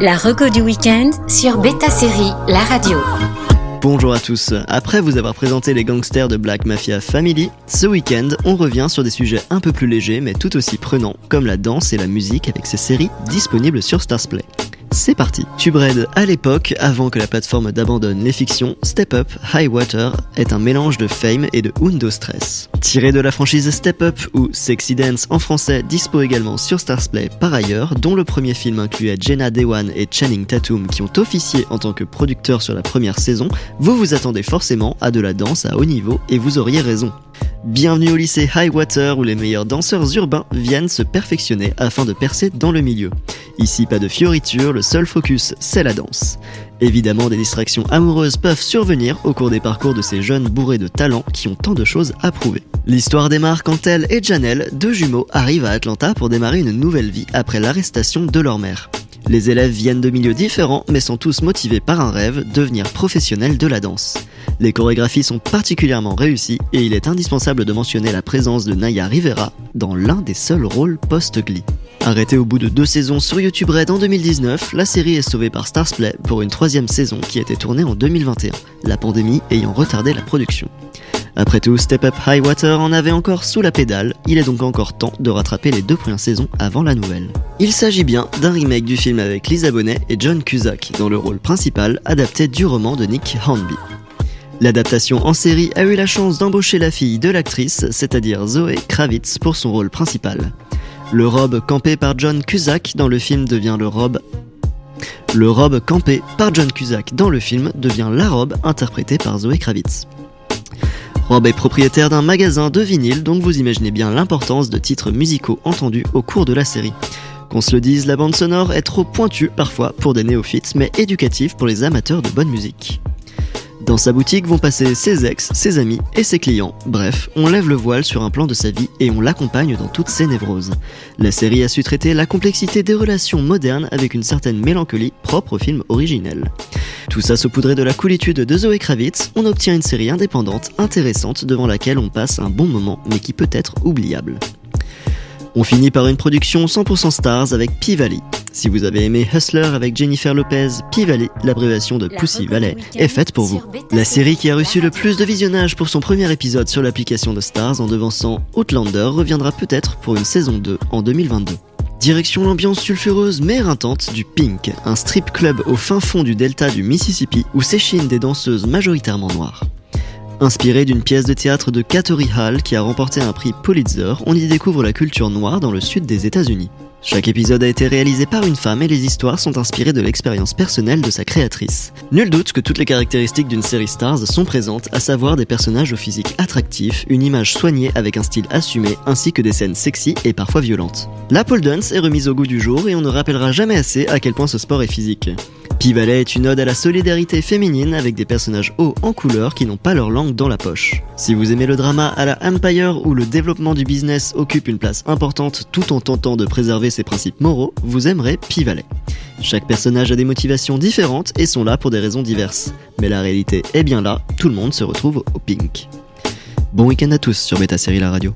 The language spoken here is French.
La reco du week-end sur Beta Série, la radio. Bonjour à tous. Après vous avoir présenté les gangsters de Black Mafia Family, ce week-end, on revient sur des sujets un peu plus légers mais tout aussi prenants, comme la danse et la musique avec ces séries disponibles sur Starsplay. C'est parti. TubeRed, à l'époque, avant que la plateforme d'abandonne les fictions, Step Up High Water est un mélange de fame et de Undo Stress. Tiré de la franchise Step Up ou Sexy Dance en français, dispo également sur Starsplay par ailleurs, dont le premier film incluait Jenna Dewan et Channing Tatum qui ont officié en tant que producteurs sur la première saison, vous vous attendez forcément à de la danse à haut niveau et vous auriez raison. Bienvenue au lycée Highwater où les meilleurs danseurs urbains viennent se perfectionner afin de percer dans le milieu. Ici, pas de fioritures, le seul focus, c'est la danse. Évidemment, des distractions amoureuses peuvent survenir au cours des parcours de ces jeunes bourrés de talent qui ont tant de choses à prouver. L'histoire démarre quand elle et Janelle, deux jumeaux, arrivent à Atlanta pour démarrer une nouvelle vie après l'arrestation de leur mère. Les élèves viennent de milieux différents mais sont tous motivés par un rêve, devenir professionnels de la danse. Les chorégraphies sont particulièrement réussies et il est indispensable de mentionner la présence de Naya Rivera dans l'un des seuls rôles post-Glee. Arrêtée au bout de deux saisons sur YouTube Red en 2019, la série est sauvée par Starsplay pour une troisième saison qui été tournée en 2021, la pandémie ayant retardé la production. Après tout, Step Up High Water en avait encore sous la pédale, il est donc encore temps de rattraper les deux premières saisons avant la nouvelle. Il s'agit bien d'un remake du film avec Lisa Bonet et John Cusack dans le rôle principal adapté du roman de Nick Hornby. L'adaptation en série a eu la chance d'embaucher la fille de l'actrice, c'est-à-dire Zoé Kravitz, pour son rôle principal. Le robe campé par John Cusack dans le film devient le robe. Le robe campé par John Cusack dans le film devient la robe interprétée par Zoé Kravitz. Rob est propriétaire d'un magasin de vinyle, donc vous imaginez bien l'importance de titres musicaux entendus au cours de la série. Qu'on se le dise, la bande sonore est trop pointue parfois pour des néophytes, mais éducative pour les amateurs de bonne musique. Dans sa boutique vont passer ses ex, ses amis et ses clients. Bref, on lève le voile sur un plan de sa vie et on l'accompagne dans toutes ses névroses. La série a su traiter la complexité des relations modernes avec une certaine mélancolie propre au film originel. Tout ça saupoudré de la coolitude de Zoé Kravitz, on obtient une série indépendante, intéressante, devant laquelle on passe un bon moment, mais qui peut être oubliable. On finit par une production 100% Stars avec P-Valley. Si vous avez aimé Hustler avec Jennifer Lopez, P-Valley, l'abréviation de Pussy Valley, est faite pour vous. La série qui a reçu le plus de visionnage pour son premier épisode sur l'application de Stars en devançant Outlander reviendra peut-être pour une saison 2 en 2022. Direction l'ambiance sulfureuse mais éreintante du Pink, un strip club au fin fond du delta du Mississippi où s'échinent des danseuses majoritairement noires. Inspiré d'une pièce de théâtre de Kateri Hall qui a remporté un prix Pulitzer, on y découvre la culture noire dans le sud des États-Unis. Chaque épisode a été réalisé par une femme et les histoires sont inspirées de l'expérience personnelle de sa créatrice. Nul doute que toutes les caractéristiques d'une série Stars sont présentes, à savoir des personnages au physique attractif, une image soignée avec un style assumé, ainsi que des scènes sexy et parfois violentes. La pole dance est remise au goût du jour et on ne rappellera jamais assez à quel point ce sport est physique. Pivalet est une ode à la solidarité féminine avec des personnages hauts en couleur qui n'ont pas leur langue dans la poche. Si vous aimez le drama à la Empire où le développement du business occupe une place importante tout en tentant de préserver ses principes moraux, vous aimerez Pivalet. Chaque personnage a des motivations différentes et sont là pour des raisons diverses. Mais la réalité est bien là, tout le monde se retrouve au pink. Bon week-end à tous sur Beta Série La Radio.